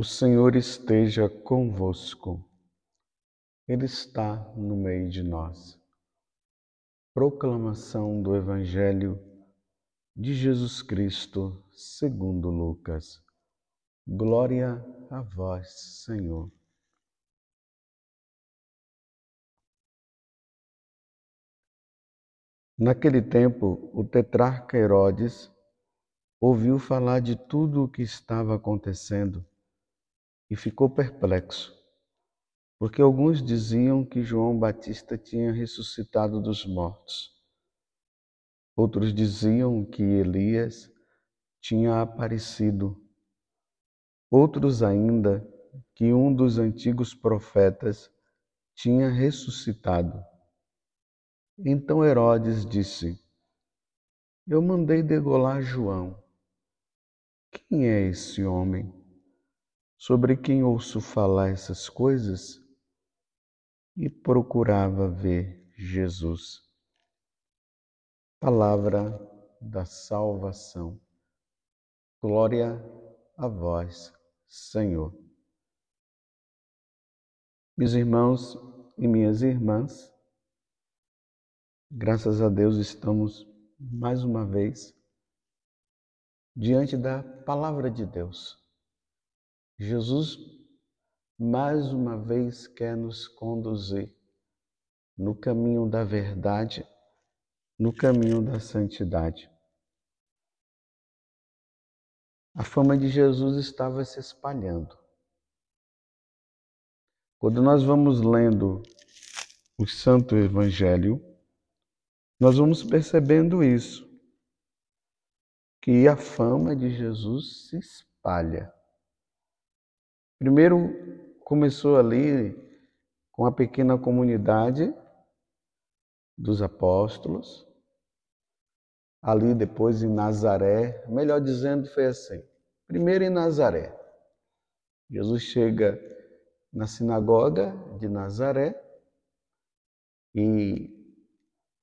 O Senhor esteja convosco, Ele está no meio de nós. Proclamação do Evangelho de Jesus Cristo, segundo Lucas. Glória a vós, Senhor. Naquele tempo, o tetrarca Herodes ouviu falar de tudo o que estava acontecendo e ficou perplexo, porque alguns diziam que João Batista tinha ressuscitado dos mortos. Outros diziam que Elias tinha aparecido. Outros ainda que um dos antigos profetas tinha ressuscitado. Então Herodes disse: Eu mandei degolar João. Quem é esse homem? Sobre quem ouço falar essas coisas e procurava ver Jesus. Palavra da salvação. Glória a vós, Senhor. Meus irmãos e minhas irmãs, graças a Deus estamos mais uma vez diante da palavra de Deus Jesus mais uma vez quer nos conduzir no caminho da verdade, no caminho da santidade. A fama de Jesus estava se espalhando. Quando nós vamos lendo o Santo Evangelho, nós vamos percebendo isso, que a fama de Jesus se espalha. Primeiro começou ali com a pequena comunidade dos apóstolos, ali depois em Nazaré, melhor dizendo, foi assim. Primeiro em Nazaré. Jesus chega na sinagoga de Nazaré e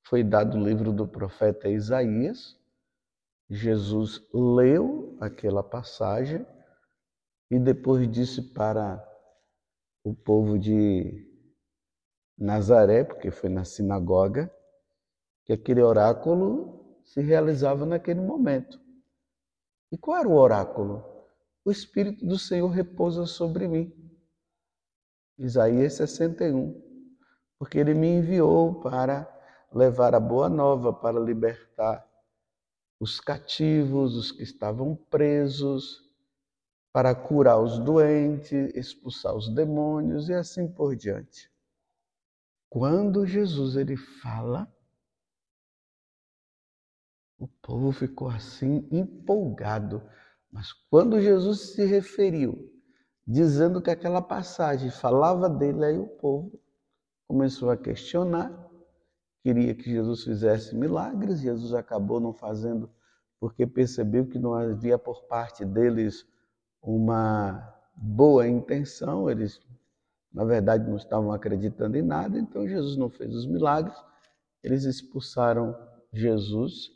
foi dado o livro do profeta Isaías. Jesus leu aquela passagem e depois disse para o povo de Nazaré, porque foi na sinagoga, que aquele oráculo se realizava naquele momento. E qual era o oráculo? O Espírito do Senhor repousa sobre mim. Isaías 61. Porque ele me enviou para levar a boa nova, para libertar os cativos, os que estavam presos, para curar os doentes, expulsar os demônios e assim por diante. Quando Jesus ele fala, o povo ficou assim empolgado. Mas quando Jesus se referiu, dizendo que aquela passagem falava dele, aí o povo começou a questionar, queria que Jesus fizesse milagres, Jesus acabou não fazendo porque percebeu que não havia por parte deles uma boa intenção, eles na verdade não estavam acreditando em nada, então Jesus não fez os milagres, eles expulsaram Jesus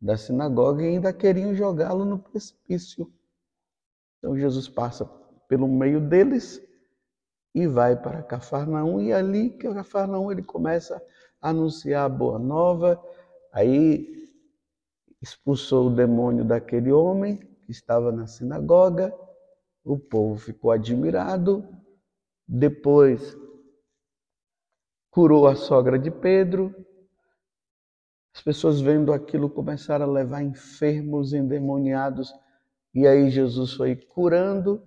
da sinagoga e ainda queriam jogá-lo no precipício. Então Jesus passa pelo meio deles e vai para Cafarnaum e ali que Cafarnaum ele começa a anunciar a boa nova, aí expulsou o demônio daquele homem que estava na sinagoga, o povo ficou admirado. Depois curou a sogra de Pedro. As pessoas vendo aquilo começaram a levar enfermos, endemoniados. E aí Jesus foi curando,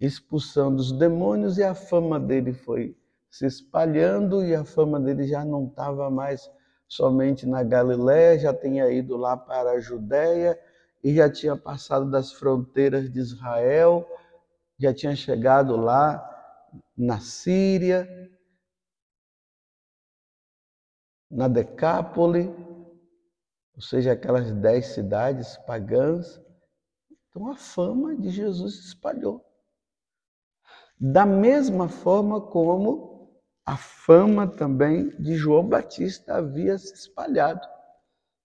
expulsando os demônios e a fama dele foi se espalhando e a fama dele já não estava mais somente na Galiléia, já tinha ido lá para a Judéia e já tinha passado das fronteiras de Israel já tinha chegado lá na Síria, na Decápole, ou seja, aquelas dez cidades pagãs. Então a fama de Jesus se espalhou. Da mesma forma como a fama também de João Batista havia se espalhado.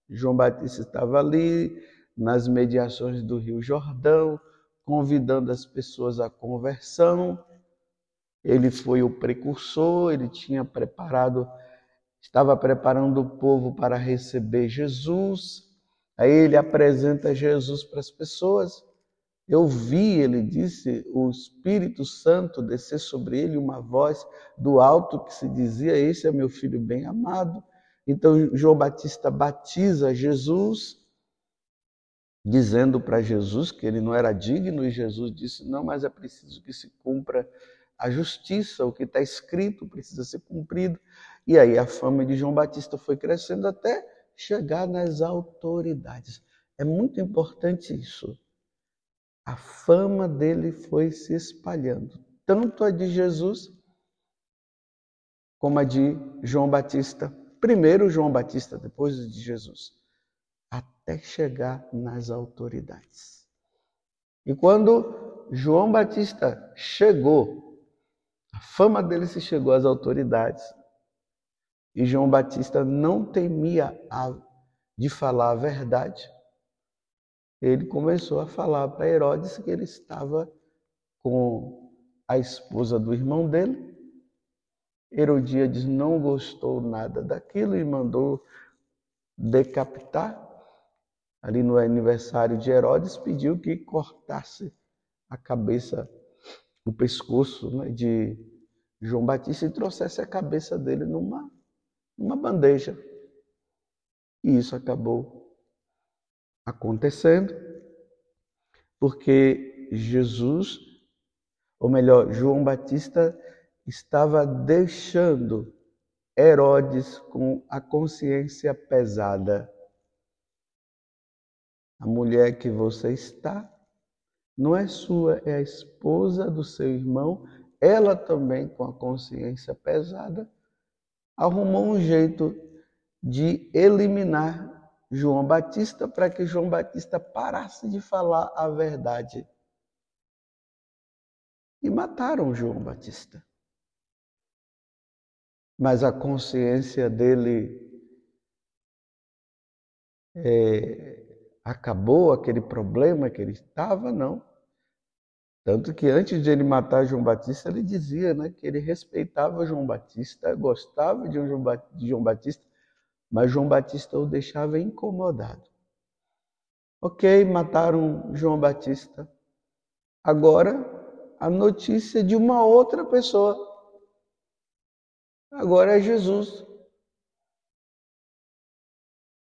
João Batista estava ali nas mediações do Rio Jordão, convidando as pessoas à conversão. Ele foi o precursor, ele tinha preparado, estava preparando o povo para receber Jesus. Aí ele apresenta Jesus para as pessoas. Eu vi, ele disse, o Espírito Santo descer sobre ele, uma voz do alto que se dizia: Esse é meu filho bem amado. Então João Batista batiza Jesus, dizendo para Jesus que ele não era digno, e Jesus disse: Não, mas é preciso que se cumpra a justiça, o que está escrito precisa ser cumprido. E aí a fama de João Batista foi crescendo até chegar nas autoridades. É muito importante isso a fama dele foi se espalhando, tanto a de Jesus como a de João Batista. Primeiro João Batista, depois de Jesus, até chegar nas autoridades. E quando João Batista chegou, a fama dele se chegou às autoridades. E João Batista não temia a, de falar a verdade ele começou a falar para Herodes que ele estava com a esposa do irmão dele. Herodíades não gostou nada daquilo e mandou decapitar. Ali no aniversário de Herodes, pediu que cortasse a cabeça, o pescoço né, de João Batista e trouxesse a cabeça dele numa, numa bandeja. E isso acabou acontecendo, porque Jesus, ou melhor, João Batista, estava deixando Herodes com a consciência pesada. A mulher que você está não é sua, é a esposa do seu irmão. Ela também, com a consciência pesada, arrumou um jeito de eliminar João Batista para que João Batista parasse de falar a verdade. E mataram João Batista. Mas a consciência dele é, acabou aquele problema que ele estava, não. Tanto que antes de ele matar João Batista, ele dizia né, que ele respeitava João Batista, gostava de João Batista, mas João Batista o deixava incomodado. Ok, mataram João Batista. Agora, a notícia de uma outra pessoa. Agora é Jesus.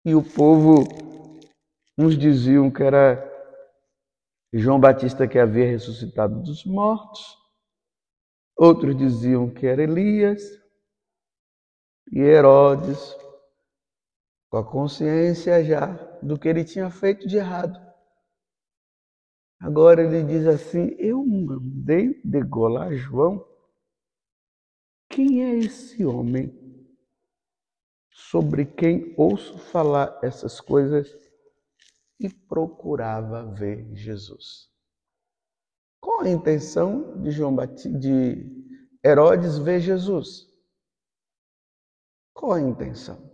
E o povo, uns diziam que era João Batista que havia ressuscitado dos mortos, outros diziam que era Elias, e Herodes com a consciência já do que ele tinha feito de errado. Agora ele diz assim: Eu mandei degolar João. Quem é esse homem sobre quem ouço falar essas coisas e procurava ver Jesus? Qual a intenção de João Batista, de Herodes ver Jesus? Qual a intenção?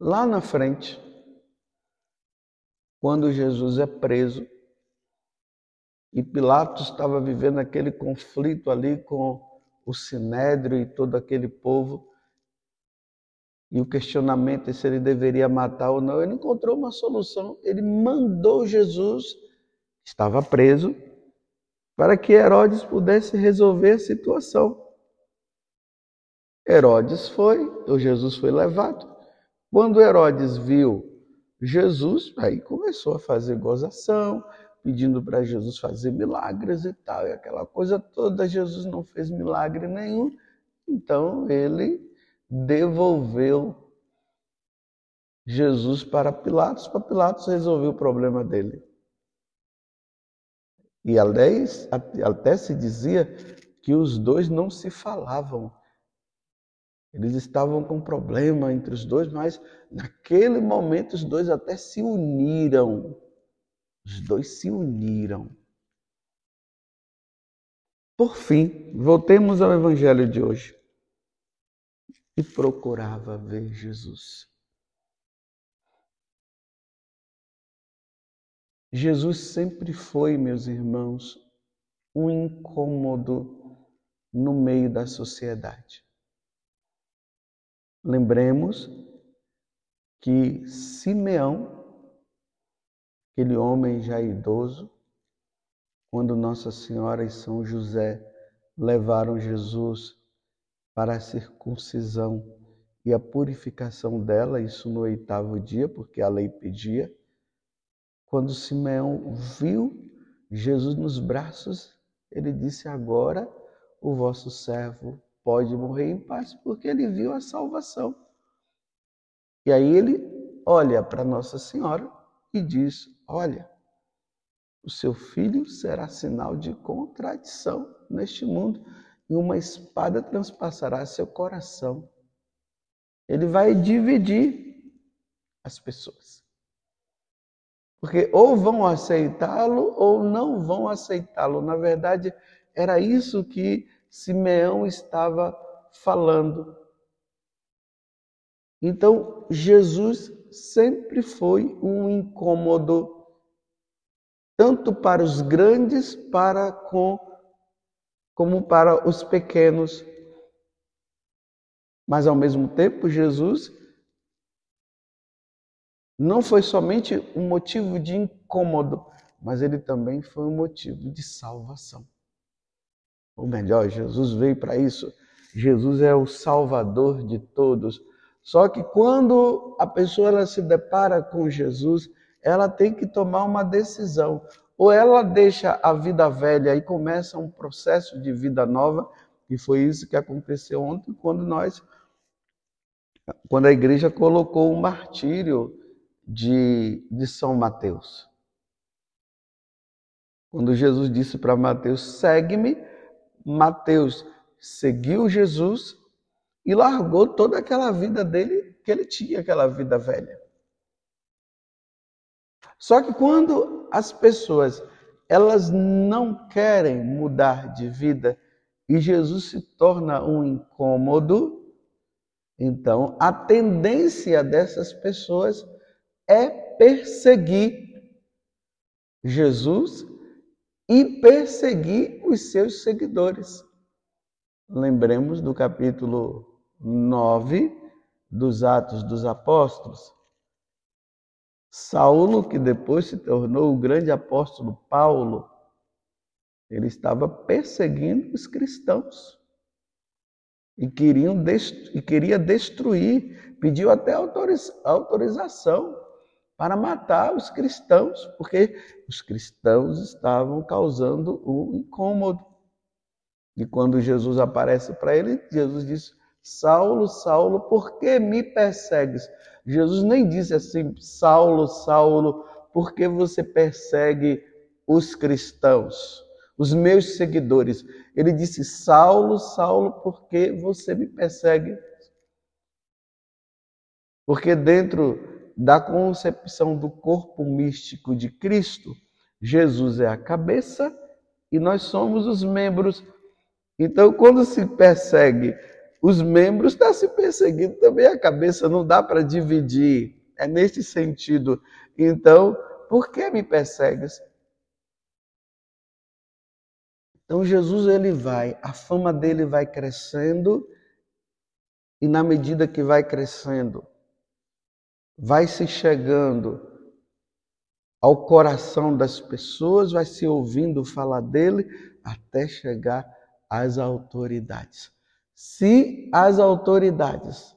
Lá na frente, quando Jesus é preso, e Pilatos estava vivendo aquele conflito ali com o sinédrio e todo aquele povo, e o questionamento é se ele deveria matar ou não, ele encontrou uma solução. Ele mandou Jesus, estava preso, para que Herodes pudesse resolver a situação. Herodes foi, o Jesus foi levado. Quando Herodes viu Jesus, aí começou a fazer gozação, pedindo para Jesus fazer milagres e tal, e aquela coisa toda. Jesus não fez milagre nenhum, então ele devolveu Jesus para Pilatos, para Pilatos resolver o problema dele. E aliás, até se dizia que os dois não se falavam. Eles estavam com problema entre os dois, mas naquele momento os dois até se uniram. Os dois se uniram. Por fim, voltemos ao evangelho de hoje. E procurava ver Jesus. Jesus sempre foi, meus irmãos, um incômodo no meio da sociedade. Lembremos que Simeão, aquele homem já idoso, quando Nossa Senhora e São José levaram Jesus para a circuncisão e a purificação dela, isso no oitavo dia, porque a lei pedia. Quando Simeão viu Jesus nos braços, ele disse: Agora o vosso servo pode morrer em paz, porque ele viu a salvação. E aí ele olha para Nossa Senhora e diz: Olha, o seu filho será sinal de contradição neste mundo, e uma espada transpassará seu coração. Ele vai dividir as pessoas. Porque ou vão aceitá-lo ou não vão aceitá-lo. Na verdade, era isso que Simeão estava falando. Então, Jesus sempre foi um incômodo, tanto para os grandes para com, como para os pequenos. Mas, ao mesmo tempo, Jesus não foi somente um motivo de incômodo, mas ele também foi um motivo de salvação. Ou melhor, Jesus veio para isso. Jesus é o salvador de todos. Só que quando a pessoa se depara com Jesus, ela tem que tomar uma decisão. Ou ela deixa a vida velha e começa um processo de vida nova, e foi isso que aconteceu ontem, quando nós, quando a igreja colocou o martírio de, de São Mateus. Quando Jesus disse para Mateus: segue-me, Mateus seguiu Jesus e largou toda aquela vida dele, que ele tinha, aquela vida velha. Só que quando as pessoas elas não querem mudar de vida e Jesus se torna um incômodo, então a tendência dessas pessoas é perseguir Jesus e perseguir os seus seguidores. Lembremos do capítulo 9 dos Atos dos Apóstolos. Saulo, que depois se tornou o grande apóstolo Paulo, ele estava perseguindo os cristãos e, queriam e queria destruir, pediu até autorização para matar os cristãos, porque os cristãos estavam causando um incômodo. E quando Jesus aparece para ele, Jesus diz: Saulo, Saulo, por que me persegues? Jesus nem disse assim: Saulo, Saulo, por que você persegue os cristãos, os meus seguidores? Ele disse: Saulo, Saulo, por que você me persegue? Porque dentro da concepção do corpo místico de Cristo, Jesus é a cabeça e nós somos os membros. Então, quando se persegue os membros, está se perseguindo também a cabeça, não dá para dividir. É nesse sentido. Então, por que me persegues? Então Jesus ele vai, a fama dele vai crescendo e na medida que vai crescendo, vai se chegando ao coração das pessoas, vai se ouvindo falar dele até chegar às autoridades. Se as autoridades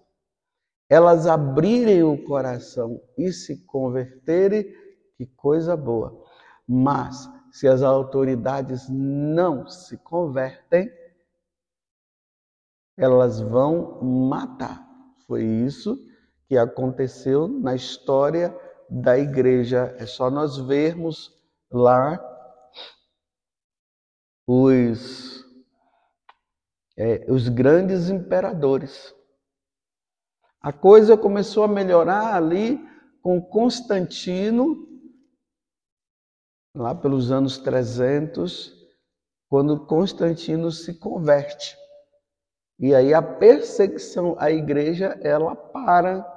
elas abrirem o coração e se converterem, que coisa boa. Mas se as autoridades não se convertem, elas vão matar. Foi isso que aconteceu na história da igreja. É só nós vermos lá os, é, os grandes imperadores. A coisa começou a melhorar ali com Constantino, lá pelos anos 300, quando Constantino se converte. E aí a perseguição à igreja, ela para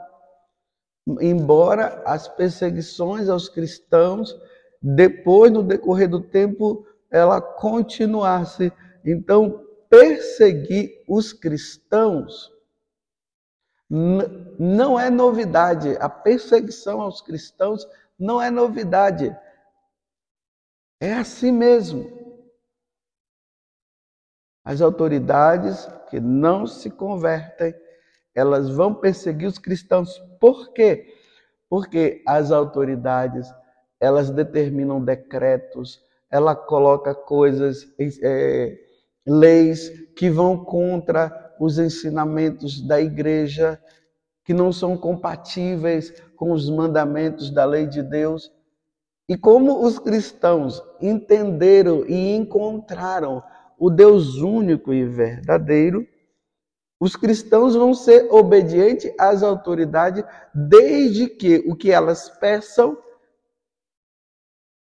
embora as perseguições aos cristãos depois, no decorrer do tempo, ela continuasse. Então, perseguir os cristãos não é novidade. A perseguição aos cristãos não é novidade. É assim mesmo. As autoridades que não se convertem, elas vão perseguir os cristãos. Por quê? Porque as autoridades, elas determinam decretos, ela coloca coisas, é, leis que vão contra os ensinamentos da igreja, que não são compatíveis com os mandamentos da lei de Deus. E como os cristãos entenderam e encontraram o Deus único e verdadeiro, os cristãos vão ser obedientes às autoridades desde que o que elas peçam,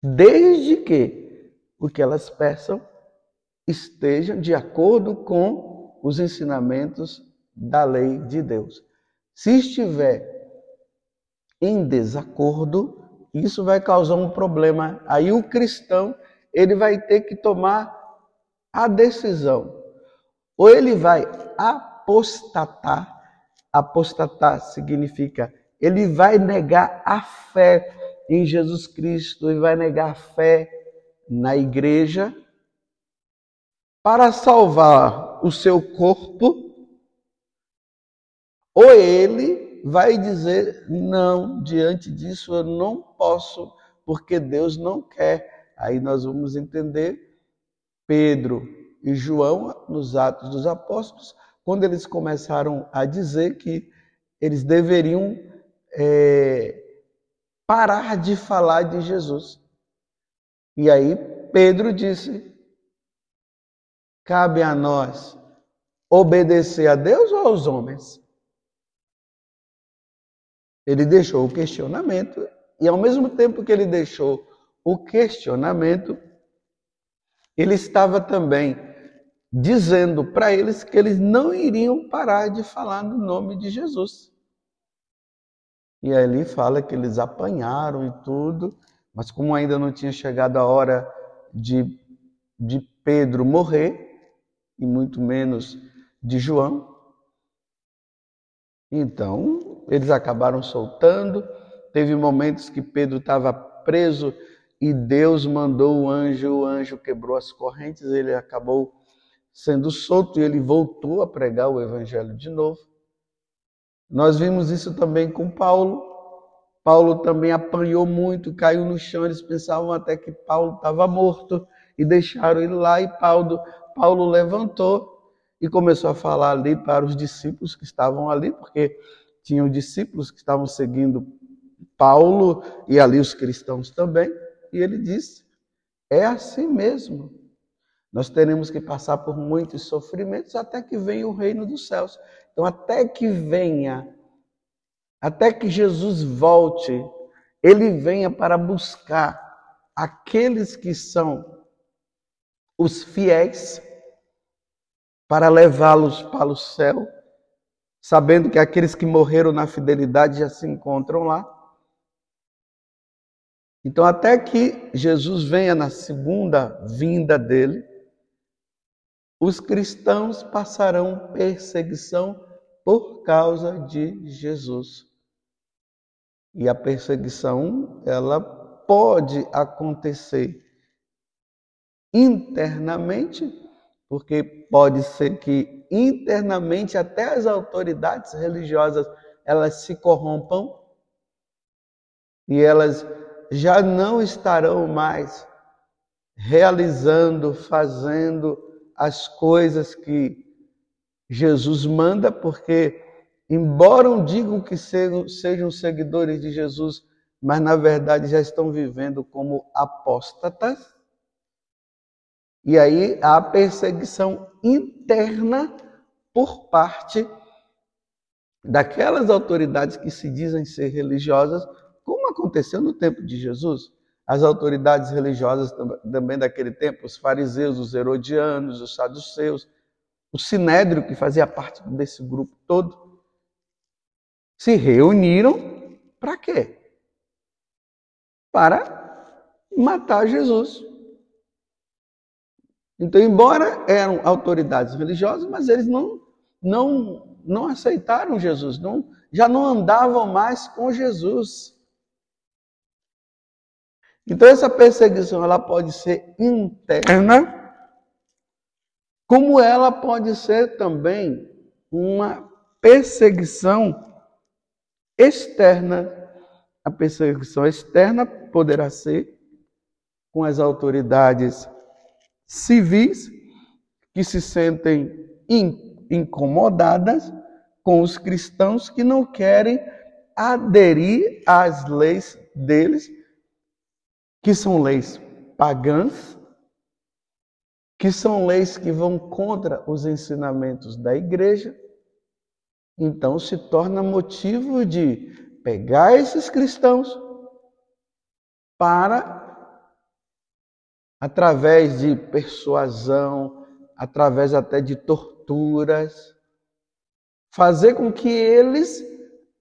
desde que o que elas peçam estejam de acordo com os ensinamentos da lei de Deus. Se estiver em desacordo, isso vai causar um problema. Aí o cristão, ele vai ter que tomar a decisão. Ou ele vai apostatar. Apostatar significa ele vai negar a fé em Jesus Cristo e vai negar a fé na igreja para salvar o seu corpo, ou ele vai dizer: não, diante disso eu não posso, porque Deus não quer. Aí nós vamos entender Pedro e João nos Atos dos Apóstolos, quando eles começaram a dizer que eles deveriam é, parar de falar de Jesus. E aí Pedro disse: cabe a nós obedecer a Deus ou aos homens? Ele deixou o questionamento e, ao mesmo tempo que ele deixou o questionamento, ele estava também dizendo para eles que eles não iriam parar de falar no nome de Jesus. E aí ele fala que eles apanharam e tudo, mas como ainda não tinha chegado a hora de, de Pedro morrer, e muito menos de João, então eles acabaram soltando. Teve momentos que Pedro estava preso e Deus mandou o anjo, o anjo quebrou as correntes, ele acabou sendo solto e ele voltou a pregar o evangelho de novo. Nós vimos isso também com Paulo. Paulo também apanhou muito, caiu no chão, eles pensavam até que Paulo estava morto e deixaram ele lá e Paulo, Paulo levantou e começou a falar ali para os discípulos que estavam ali, porque tinham discípulos que estavam seguindo Paulo e ali os cristãos também, e ele disse: é assim mesmo. Nós teremos que passar por muitos sofrimentos até que venha o reino dos céus. Então, até que venha, até que Jesus volte, ele venha para buscar aqueles que são os fiéis, para levá-los para o céu, sabendo que aqueles que morreram na fidelidade já se encontram lá. Então, até que Jesus venha na segunda vinda dele, os cristãos passarão perseguição por causa de Jesus. E a perseguição, ela pode acontecer internamente, porque pode ser que internamente até as autoridades religiosas elas se corrompam e elas já não estarão mais realizando, fazendo as coisas que Jesus manda, porque embora digam que sejam, seguidores de Jesus, mas na verdade já estão vivendo como apóstatas, e aí há perseguição interna por parte daquelas autoridades que se dizem ser religiosas, como aconteceu no tempo de Jesus. As autoridades religiosas também daquele tempo, os fariseus, os herodianos, os saduceus, o sinédrio, que fazia parte desse grupo todo, se reuniram para quê? Para matar Jesus. Então, embora eram autoridades religiosas, mas eles não, não, não aceitaram Jesus, não, já não andavam mais com Jesus. Então, essa perseguição ela pode ser interna, como ela pode ser também uma perseguição externa. A perseguição externa poderá ser com as autoridades civis que se sentem incomodadas com os cristãos que não querem aderir às leis deles, que são leis pagãs, que são leis que vão contra os ensinamentos da igreja. Então se torna motivo de pegar esses cristãos para através de persuasão, através até de torturas, fazer com que eles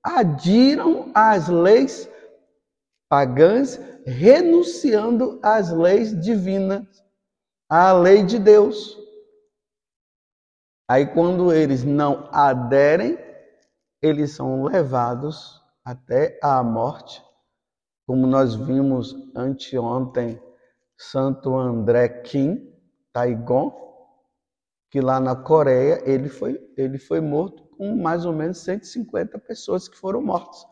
adiram às leis pagãs, renunciando às leis divinas, à lei de Deus. Aí, quando eles não aderem, eles são levados até a morte, como nós vimos anteontem Santo André Kim Taigon, que lá na Coreia ele foi, ele foi morto com mais ou menos 150 pessoas que foram mortas,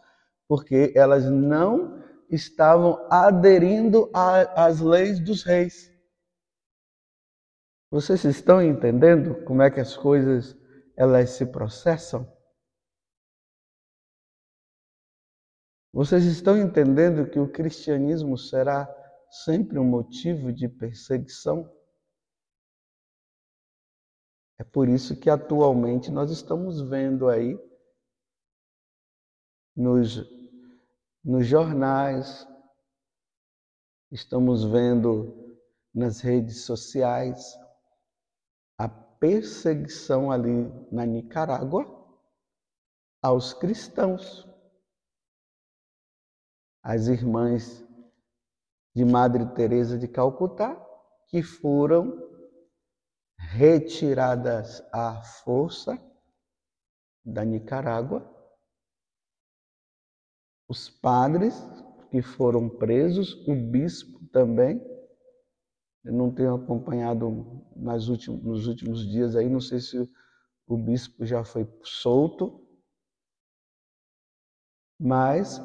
porque elas não estavam aderindo às leis dos reis. Vocês estão entendendo como é que as coisas elas se processam? Vocês estão entendendo que o cristianismo será sempre um motivo de perseguição. É por isso que atualmente nós estamos vendo aí nos, nos jornais, estamos vendo nas redes sociais a perseguição ali na Nicarágua aos cristãos. As irmãs de Madre Teresa de Calcutá, que foram retiradas à força da Nicarágua. Os padres que foram presos, o bispo também. Eu não tenho acompanhado nas últimos, nos últimos dias aí, não sei se o bispo já foi solto, mas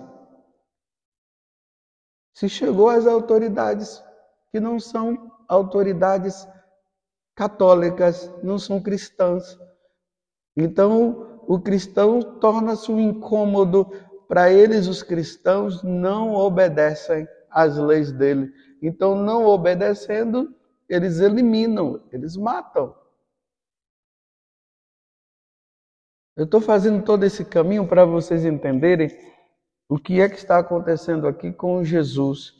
se chegou às autoridades que não são autoridades católicas, não são cristãs. Então, o cristão torna-se um incômodo para eles, os cristãos não obedecem às leis dele. Então, não obedecendo, eles eliminam, eles matam. Eu estou fazendo todo esse caminho para vocês entenderem o que é que está acontecendo aqui com Jesus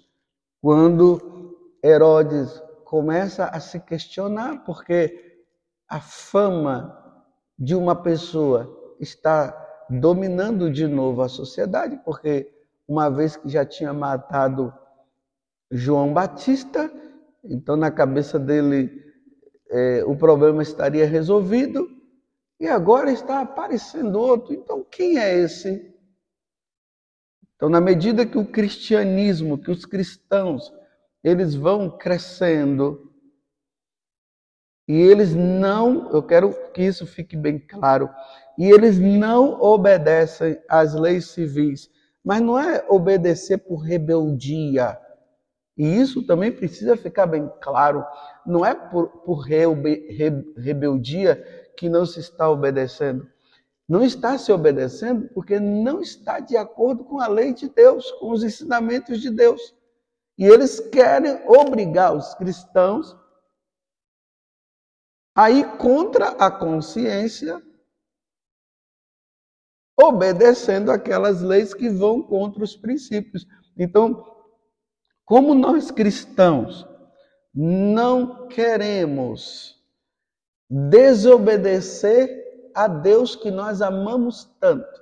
quando Herodes começa a se questionar porque a fama de uma pessoa está dominando de novo a sociedade, porque uma vez que já tinha matado João Batista, então na cabeça dele é, o problema estaria resolvido, e agora está aparecendo outro. Então quem é esse? Então, na medida que o cristianismo, que os cristãos, eles vão crescendo e eles não, eu quero que isso fique bem claro, e eles não obedecem às leis civis, mas não é obedecer por rebeldia. E isso também precisa ficar bem claro. Não é por, por rebeldia que não se está obedecendo. Não está se obedecendo porque não está de acordo com a lei de Deus, com os ensinamentos de Deus. E eles querem obrigar os cristãos a ir contra a consciência, obedecendo aquelas leis que vão contra os princípios. Então, como nós cristãos não queremos desobedecer a Deus que nós amamos tanto,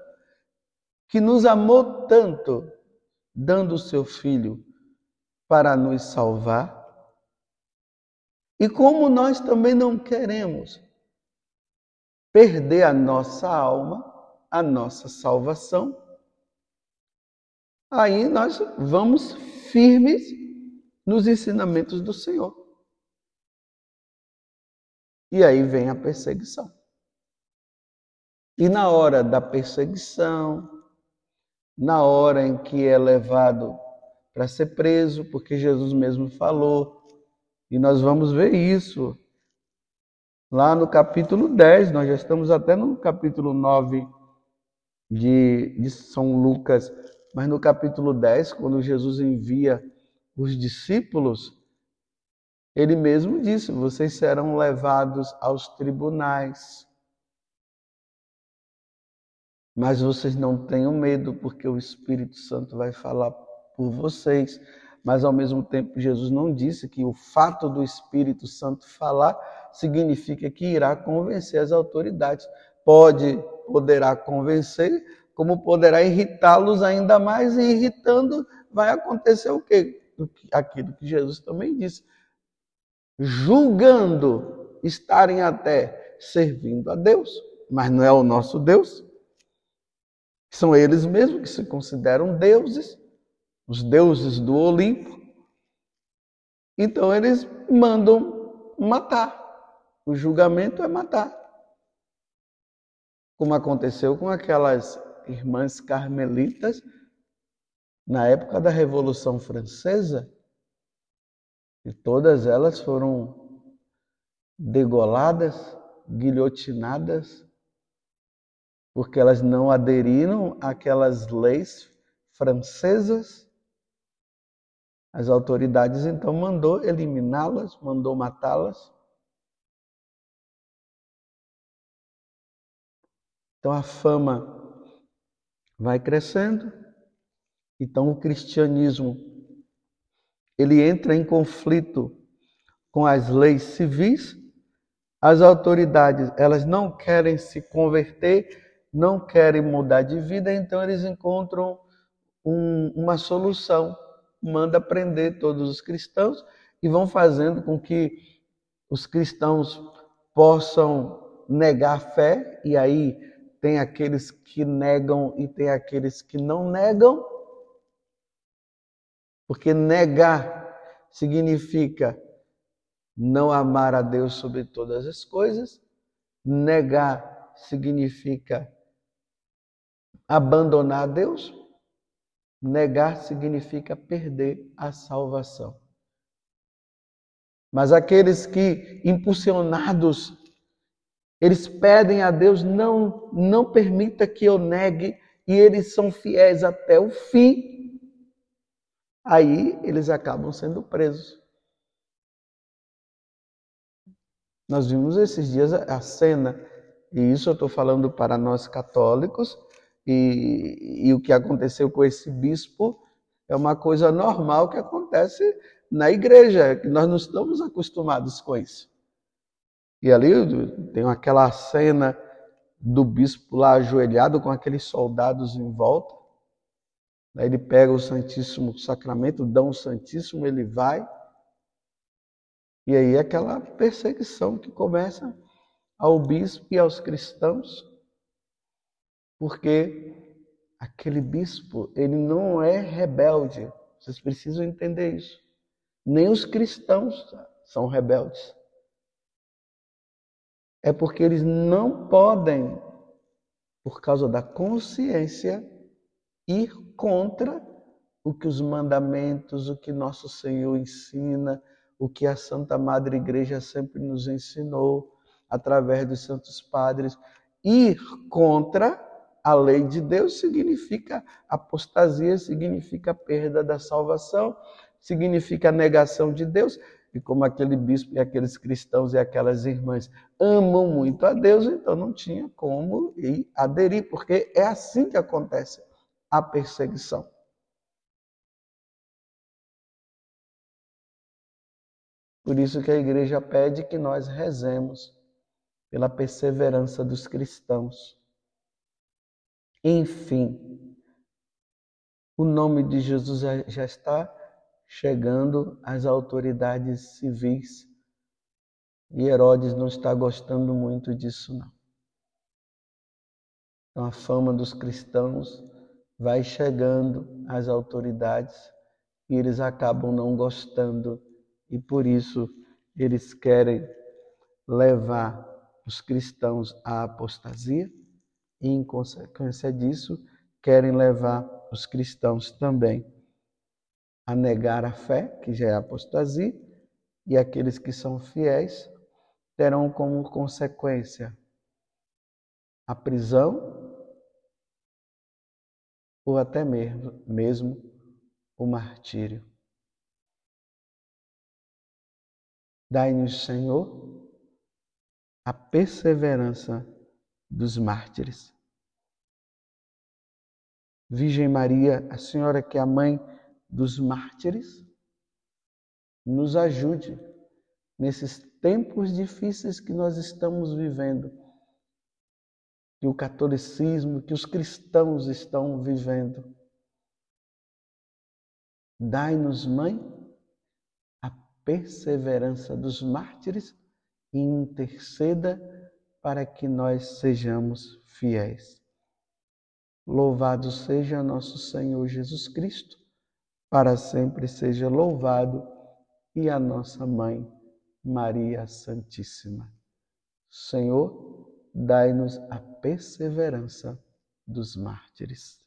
que nos amou tanto, dando o seu filho para nos salvar. E como nós também não queremos perder a nossa alma, a nossa salvação, aí nós vamos firmes nos ensinamentos do Senhor. E aí vem a perseguição. E na hora da perseguição, na hora em que é levado para ser preso, porque Jesus mesmo falou, e nós vamos ver isso lá no capítulo 10, nós já estamos até no capítulo 9 de, de São Lucas, mas no capítulo 10, quando Jesus envia os discípulos, ele mesmo disse: vocês serão levados aos tribunais. Mas vocês não tenham medo, porque o Espírito Santo vai falar por vocês. Mas ao mesmo tempo, Jesus não disse que o fato do Espírito Santo falar significa que irá convencer as autoridades. Pode, poderá convencer, como poderá irritá-los ainda mais, e irritando vai acontecer o quê? Aquilo que Jesus também disse. Julgando estarem até servindo a Deus, mas não é o nosso Deus. São eles mesmos que se consideram deuses, os deuses do Olimpo. Então eles mandam matar. O julgamento é matar. Como aconteceu com aquelas irmãs carmelitas na época da Revolução Francesa, e todas elas foram degoladas, guilhotinadas, porque elas não aderiram àquelas leis francesas. As autoridades então mandou eliminá-las, mandou matá-las. Então a fama vai crescendo. Então o cristianismo ele entra em conflito com as leis civis. As autoridades, elas não querem se converter, não querem mudar de vida, então eles encontram um, uma solução, manda prender todos os cristãos e vão fazendo com que os cristãos possam negar a fé e aí tem aqueles que negam e tem aqueles que não negam. Porque negar significa não amar a Deus sobre todas as coisas. Negar significa abandonar Deus. Negar significa perder a salvação. Mas aqueles que, impulsionados eles pedem a Deus, não, não permita que eu negue, e eles são fiéis até o fim. Aí eles acabam sendo presos. Nós vimos esses dias a cena, e isso eu estou falando para nós católicos, e, e o que aconteceu com esse bispo é uma coisa normal que acontece na igreja, que nós não estamos acostumados com isso. E ali tem aquela cena do bispo lá ajoelhado com aqueles soldados em volta. Aí ele pega o Santíssimo Sacramento, dá o Santíssimo, ele vai. E aí é aquela perseguição que começa ao bispo e aos cristãos, porque aquele bispo, ele não é rebelde. Vocês precisam entender isso. Nem os cristãos são rebeldes é porque eles não podem, por causa da consciência, ir contra o que os mandamentos, o que nosso Senhor ensina, o que a Santa Madre Igreja sempre nos ensinou através dos santos padres. Ir contra a lei de Deus significa apostasia, significa perda da salvação, significa negação de Deus, e como aquele bispo e aqueles cristãos e aquelas irmãs amam muito a Deus, então não tinha como ir aderir, porque é assim que acontece a perseguição. Por isso que a igreja pede que nós rezemos pela perseverança dos cristãos. Enfim, o nome de Jesus já está chegando às autoridades civis. E Herodes não está gostando muito disso, não. Então, a fama dos cristãos vai chegando às autoridades e eles acabam não gostando, e por isso eles querem levar os cristãos à apostasia e, em consequência disso, querem levar os cristãos também a negar a fé, que já é apostasia, e aqueles que são fiéis terão como consequência a prisão ou até mesmo, mesmo o martírio. Dai-nos, Senhor, a perseverança dos mártires. Virgem Maria, a Senhora que é a mãe dos mártires, nos ajude nesses tempos difíceis que nós estamos vivendo, que o catolicismo, que os cristãos estão vivendo. Dai-nos, Mãe, a perseverança dos mártires e interceda para que nós sejamos fiéis. Louvado seja nosso Senhor Jesus Cristo, para sempre seja louvado, e a nossa mãe, Maria Santíssima. Senhor, dai-nos a perseverança dos mártires.